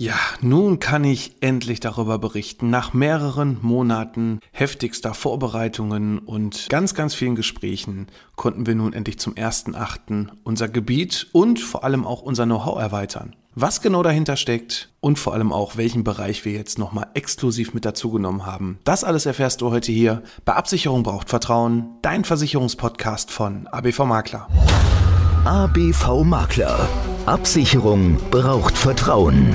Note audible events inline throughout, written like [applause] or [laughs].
Ja, nun kann ich endlich darüber berichten. Nach mehreren Monaten heftigster Vorbereitungen und ganz, ganz vielen Gesprächen konnten wir nun endlich zum 1.8. unser Gebiet und vor allem auch unser Know-how erweitern. Was genau dahinter steckt und vor allem auch, welchen Bereich wir jetzt nochmal exklusiv mit dazugenommen haben. Das alles erfährst du heute hier bei Absicherung braucht Vertrauen, dein Versicherungspodcast von ABV Makler. ABV Makler. Absicherung braucht Vertrauen.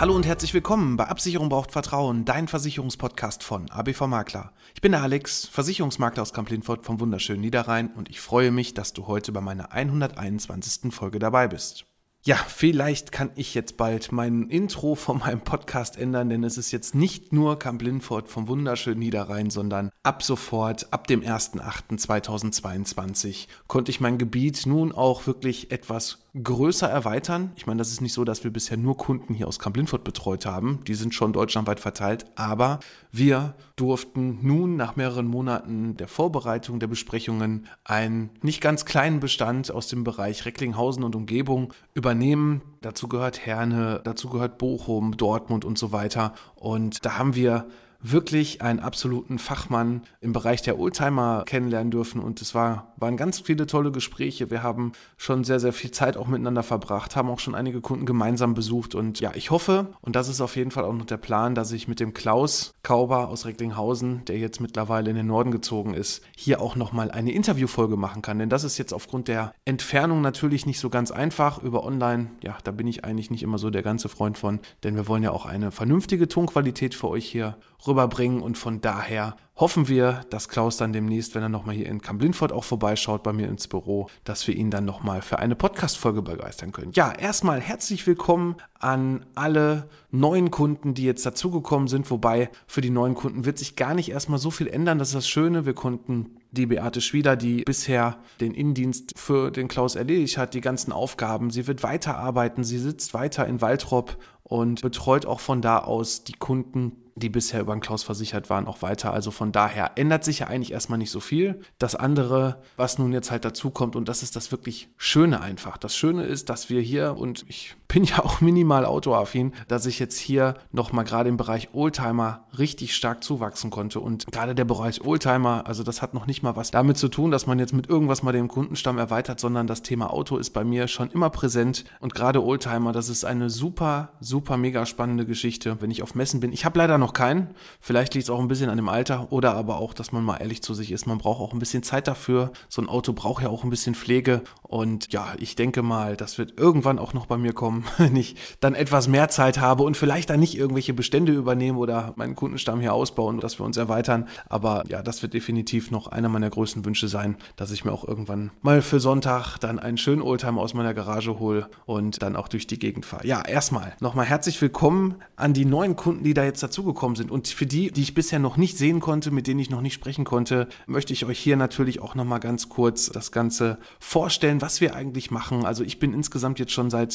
Hallo und herzlich willkommen bei Absicherung braucht Vertrauen, dein Versicherungspodcast von ABV Makler. Ich bin der Alex, Versicherungsmakler aus Kamp-Lindfort vom wunderschönen Niederrhein und ich freue mich, dass du heute bei meiner 121. Folge dabei bist. Ja, vielleicht kann ich jetzt bald mein Intro von meinem Podcast ändern, denn es ist jetzt nicht nur Camp Lindfort vom wunderschönen Niederrhein, sondern ab sofort, ab dem 1.8.2022, konnte ich mein Gebiet nun auch wirklich etwas größer erweitern. Ich meine, das ist nicht so, dass wir bisher nur Kunden hier aus Kamp-Lindfort betreut haben. Die sind schon deutschlandweit verteilt. Aber wir durften nun nach mehreren Monaten der Vorbereitung der Besprechungen einen nicht ganz kleinen Bestand aus dem Bereich Recklinghausen und Umgebung übernehmen. Dazu gehört Herne, dazu gehört Bochum, Dortmund und so weiter. Und da haben wir wirklich einen absoluten Fachmann im Bereich der Oldtimer kennenlernen dürfen und es war, waren ganz viele tolle Gespräche. Wir haben schon sehr, sehr viel Zeit auch miteinander verbracht, haben auch schon einige Kunden gemeinsam besucht und ja, ich hoffe, und das ist auf jeden Fall auch noch der Plan, dass ich mit dem Klaus Kauber aus Recklinghausen, der jetzt mittlerweile in den Norden gezogen ist, hier auch nochmal eine Interviewfolge machen kann, denn das ist jetzt aufgrund der Entfernung natürlich nicht so ganz einfach über online. Ja, da bin ich eigentlich nicht immer so der ganze Freund von, denn wir wollen ja auch eine vernünftige Tonqualität für euch hier rüberbringen. Und von daher hoffen wir, dass Klaus dann demnächst, wenn er nochmal hier in Kamp-Lindfort auch vorbeischaut bei mir ins Büro, dass wir ihn dann nochmal für eine Podcast-Folge begeistern können. Ja, erstmal herzlich willkommen an alle neuen Kunden, die jetzt dazugekommen sind. Wobei für die neuen Kunden wird sich gar nicht erstmal so viel ändern. Das ist das Schöne. Wir konnten die Beate Schwieder, die bisher den Innendienst für den Klaus erledigt hat, die ganzen Aufgaben. Sie wird weiterarbeiten. Sie sitzt weiter in Waltrop und betreut auch von da aus die Kunden, die bisher über den Klaus versichert waren, auch weiter. Also von daher ändert sich ja eigentlich erstmal nicht so viel. Das andere, was nun jetzt halt dazu kommt, und das ist das wirklich Schöne einfach. Das Schöne ist, dass wir hier, und ich bin ja auch minimal autoaffin, dass ich jetzt hier nochmal gerade im Bereich Oldtimer richtig stark zuwachsen konnte. Und gerade der Bereich Oldtimer, also das hat noch nicht mal was damit zu tun, dass man jetzt mit irgendwas mal den Kundenstamm erweitert, sondern das Thema Auto ist bei mir schon immer präsent. Und gerade Oldtimer, das ist eine super, super mega spannende Geschichte, wenn ich auf Messen bin. Ich habe leider noch keinen. Vielleicht liegt es auch ein bisschen an dem Alter oder aber auch, dass man mal ehrlich zu sich ist. Man braucht auch ein bisschen Zeit dafür. So ein Auto braucht ja auch ein bisschen Pflege. Und ja, ich denke mal, das wird irgendwann auch noch bei mir kommen, [laughs] wenn ich dann etwas mehr Zeit habe und vielleicht dann nicht irgendwelche Bestände übernehmen oder meinen Kundenstamm hier ausbauen, dass wir uns erweitern. Aber ja, das wird definitiv noch einer meiner größten Wünsche sein, dass ich mir auch irgendwann mal für Sonntag dann einen schönen Oldtimer aus meiner Garage hole und dann auch durch die Gegend fahre. Ja, erstmal nochmal herzlich willkommen an die neuen Kunden, die da jetzt dazugekommen sind. Und für die, die ich bisher noch nicht sehen konnte, mit denen ich noch nicht sprechen konnte, möchte ich euch hier natürlich auch nochmal ganz kurz das Ganze vorstellen, was wir eigentlich machen. Also ich bin insgesamt jetzt schon seit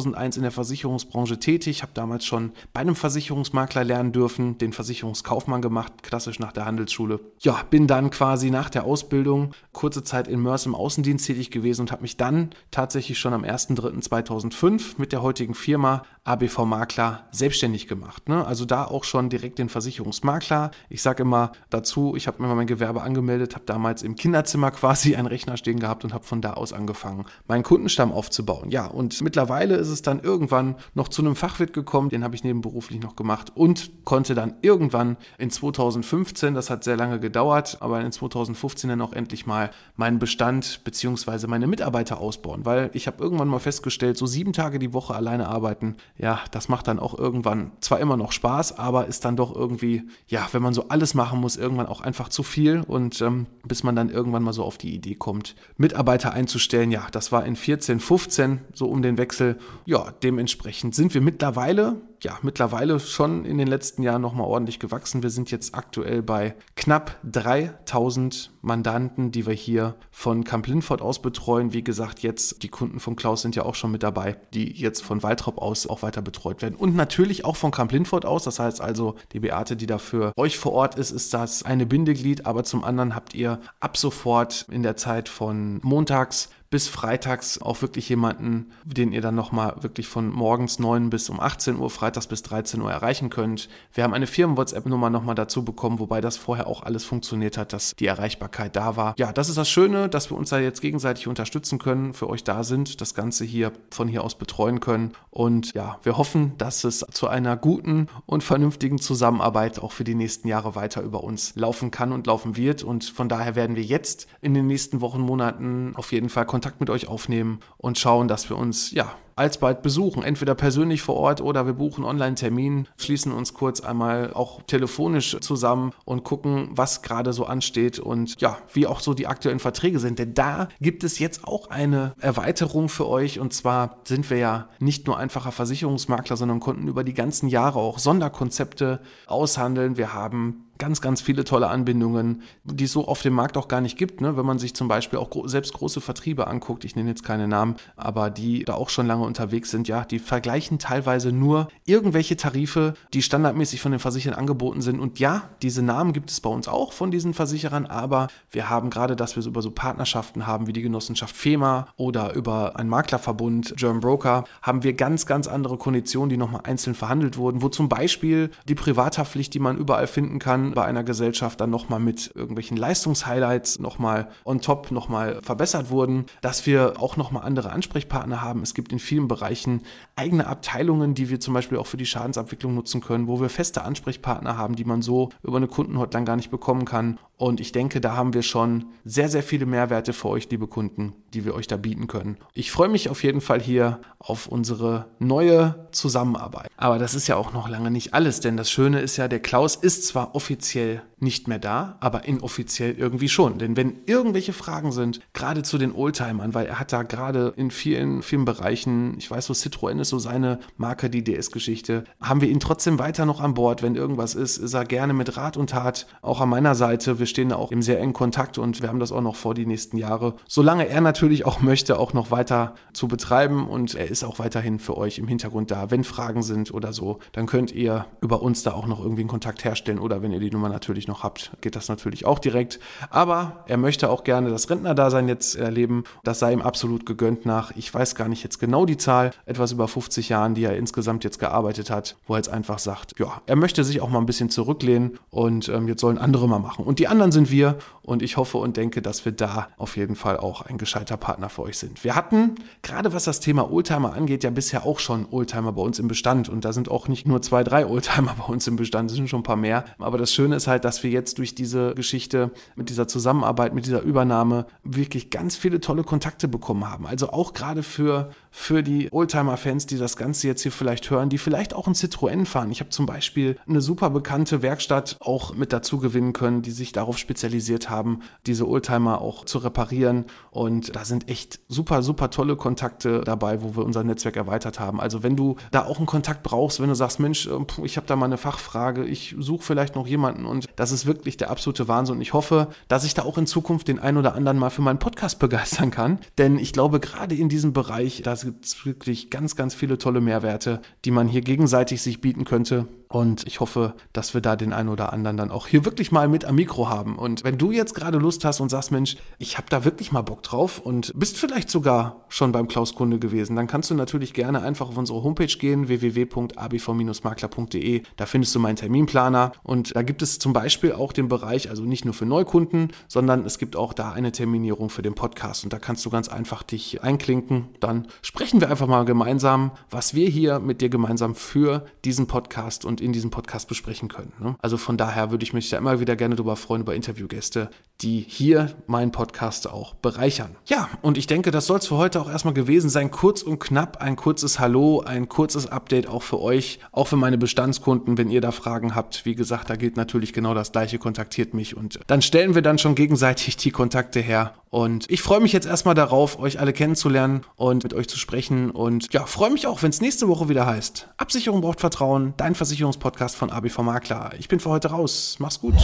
2001 in der Versicherungsbranche tätig, habe damals schon bei einem Versicherungsmakler lernen dürfen, den Versicherungskaufmann gemacht, klassisch nach der Handelsschule. Ja, bin dann quasi nach der Ausbildung kurze Zeit in Mörs im Außendienst tätig gewesen und habe mich dann tatsächlich schon am 1.3.2005 mit der heutigen Firma ABV Makler selbstständig gemacht. Ne? Also da auch schon direkt den Versicherungsmakler. Ich sage immer dazu, ich habe mir mal mein Gewerbe angemeldet, habe damals im Kinderzimmer [laughs] quasi einen Rechner stehen gehabt und habe von da aus angefangen, meinen Kundenstamm aufzubauen. Ja, und mittlerweile ist es dann irgendwann noch zu einem Fachwirt gekommen, den habe ich nebenberuflich noch gemacht und konnte dann irgendwann in 2015, das hat sehr lange gedauert, aber in 2015 dann auch endlich mal meinen Bestand bzw. meine Mitarbeiter ausbauen, weil ich habe irgendwann mal festgestellt, so sieben Tage die Woche alleine arbeiten, ja, das macht dann auch irgendwann zwar immer noch Spaß, aber ist dann doch irgendwie, ja, wenn man so alles machen muss, irgendwann auch einfach zu viel und ähm, bis man dann irgendwann mal so auf die Idee kommt, Mitarbeiter einzustellen, ja, das war in 14, 15 so um den Wechsel. Ja, dementsprechend sind wir mittlerweile ja mittlerweile schon in den letzten Jahren nochmal ordentlich gewachsen. Wir sind jetzt aktuell bei knapp 3000 Mandanten, die wir hier von Camp Linford aus betreuen. Wie gesagt, jetzt die Kunden von Klaus sind ja auch schon mit dabei, die jetzt von Waltrop aus auch weiter betreut werden. Und natürlich auch von Camp Linford aus. Das heißt also, die Beate, die da für euch vor Ort ist, ist das eine Bindeglied. Aber zum anderen habt ihr ab sofort in der Zeit von montags bis freitags auch wirklich jemanden, den ihr dann nochmal wirklich von morgens 9 bis um 18 Uhr, freitags bis 13 Uhr erreichen könnt. Wir haben eine Firmen-WhatsApp-Nummer nochmal dazu bekommen, wobei das vorher auch alles funktioniert hat, dass die Erreichbarkeit da war. Ja, das ist das Schöne, dass wir uns da jetzt gegenseitig unterstützen können, für euch da sind, das Ganze hier von hier aus betreuen können. Und ja, wir hoffen, dass es zu einer guten und vernünftigen Zusammenarbeit auch für die nächsten Jahre weiter über uns laufen kann und laufen wird. Und von daher werden wir jetzt in den nächsten Wochen, Monaten auf jeden Fall Kontakt mit euch aufnehmen und schauen, dass wir uns ja alsbald besuchen, entweder persönlich vor Ort oder wir buchen Online-Termin, schließen uns kurz einmal auch telefonisch zusammen und gucken, was gerade so ansteht und ja, wie auch so die aktuellen Verträge sind. Denn da gibt es jetzt auch eine Erweiterung für euch und zwar sind wir ja nicht nur einfacher Versicherungsmakler, sondern konnten über die ganzen Jahre auch Sonderkonzepte aushandeln. Wir haben ganz, ganz viele tolle Anbindungen, die es so auf dem Markt auch gar nicht gibt. Ne? Wenn man sich zum Beispiel auch gro selbst große Vertriebe anguckt, ich nenne jetzt keine Namen, aber die da auch schon lange unterwegs sind, ja, die vergleichen teilweise nur irgendwelche Tarife, die standardmäßig von den Versicherern angeboten sind. Und ja, diese Namen gibt es bei uns auch von diesen Versicherern, aber wir haben gerade, dass wir über so Partnerschaften haben wie die Genossenschaft FEMA oder über einen Maklerverbund, German Broker, haben wir ganz, ganz andere Konditionen, die nochmal einzeln verhandelt wurden, wo zum Beispiel die Privathaftpflicht, die man überall finden kann, bei einer Gesellschaft dann nochmal mit irgendwelchen Leistungshighlights nochmal on top nochmal verbessert wurden, dass wir auch nochmal andere Ansprechpartner haben. Es gibt in vielen Bereichen eigene Abteilungen, die wir zum Beispiel auch für die Schadensabwicklung nutzen können, wo wir feste Ansprechpartner haben, die man so über eine Kundenhotline gar nicht bekommen kann. Und ich denke, da haben wir schon sehr, sehr viele Mehrwerte für euch, liebe Kunden, die wir euch da bieten können. Ich freue mich auf jeden Fall hier auf unsere neue Zusammenarbeit. Aber das ist ja auch noch lange nicht alles, denn das Schöne ist ja, der Klaus ist zwar offiziell nicht mehr da, aber inoffiziell irgendwie schon. Denn wenn irgendwelche Fragen sind, gerade zu den Oldtimern, weil er hat da gerade in vielen, vielen Bereichen, ich weiß so, Citroën ist so seine Marke, die DS-Geschichte, haben wir ihn trotzdem weiter noch an Bord. Wenn irgendwas ist, ist er gerne mit Rat und Tat auch an meiner Seite. Wir stehen da auch im sehr engen Kontakt und wir haben das auch noch vor die nächsten Jahre. Solange er natürlich auch möchte, auch noch weiter zu betreiben und er ist auch weiterhin für euch im Hintergrund da. Wenn Fragen sind oder so, dann könnt ihr über uns da auch noch irgendwie einen Kontakt herstellen oder wenn ihr die Nummer natürlich noch habt, geht das natürlich auch direkt. Aber er möchte auch gerne das Rentnerdasein jetzt erleben. Das sei ihm absolut gegönnt nach, ich weiß gar nicht jetzt genau die Zahl, etwas über 50 Jahren, die er insgesamt jetzt gearbeitet hat, wo er jetzt einfach sagt, ja, er möchte sich auch mal ein bisschen zurücklehnen und ähm, jetzt sollen andere mal machen. Und die anderen sind wir und ich hoffe und denke, dass wir da auf jeden Fall auch ein gescheiter Partner für euch sind. Wir hatten, gerade was das Thema Oldtimer angeht, ja bisher auch schon Oldtimer bei uns im Bestand und da sind auch nicht nur zwei, drei Oldtimer [laughs] bei uns im Bestand, es sind schon ein paar mehr. Aber das Schöne ist halt, dass wir jetzt durch diese Geschichte mit dieser Zusammenarbeit, mit dieser Übernahme wirklich ganz viele tolle Kontakte bekommen haben. Also auch gerade für, für die Oldtimer-Fans, die das Ganze jetzt hier vielleicht hören, die vielleicht auch ein Citroën fahren. Ich habe zum Beispiel eine super bekannte Werkstatt auch mit dazu gewinnen können, die sich darauf spezialisiert haben, diese Oldtimer auch zu reparieren. Und da sind echt super, super tolle Kontakte dabei, wo wir unser Netzwerk erweitert haben. Also wenn du da auch einen Kontakt brauchst, wenn du sagst, Mensch, äh, ich habe da mal eine Fachfrage, ich suche vielleicht noch jemanden und das ist wirklich der absolute Wahnsinn. Und ich hoffe, dass ich da auch in Zukunft den einen oder anderen mal für meinen Podcast begeistern kann. Denn ich glaube, gerade in diesem Bereich, da gibt es wirklich ganz, ganz viele tolle Mehrwerte, die man hier gegenseitig sich bieten könnte. Und ich hoffe, dass wir da den einen oder anderen dann auch hier wirklich mal mit am Mikro haben. Und wenn du jetzt gerade Lust hast und sagst, Mensch, ich habe da wirklich mal Bock drauf und bist vielleicht sogar schon beim Klaus Kunde gewesen, dann kannst du natürlich gerne einfach auf unsere Homepage gehen, www.abv-makler.de. Da findest du meinen Terminplaner und da gibt es zum Beispiel auch den Bereich, also nicht nur für Neukunden, sondern es gibt auch da eine Terminierung für den Podcast und da kannst du ganz einfach dich einklinken. Dann sprechen wir einfach mal gemeinsam, was wir hier mit dir gemeinsam für diesen Podcast und in diesem Podcast besprechen können. Ne? Also von daher würde ich mich da immer wieder gerne darüber freuen, über Interviewgäste, die hier meinen Podcast auch bereichern. Ja, und ich denke, das soll es für heute auch erstmal gewesen sein. Kurz und knapp, ein kurzes Hallo, ein kurzes Update auch für euch, auch für meine Bestandskunden, wenn ihr da Fragen habt. Wie gesagt, da gilt natürlich genau das gleiche kontaktiert mich und dann stellen wir dann schon gegenseitig die Kontakte her. Und ich freue mich jetzt erstmal darauf, euch alle kennenzulernen und mit euch zu sprechen. Und ja, freue mich auch, wenn es nächste Woche wieder heißt. Absicherung braucht Vertrauen, dein Versicherungspodcast von ABV Makler. Ich bin für heute raus. Mach's gut.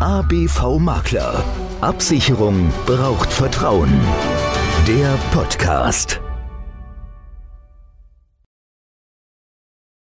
ABV Makler. Absicherung braucht Vertrauen. Der Podcast.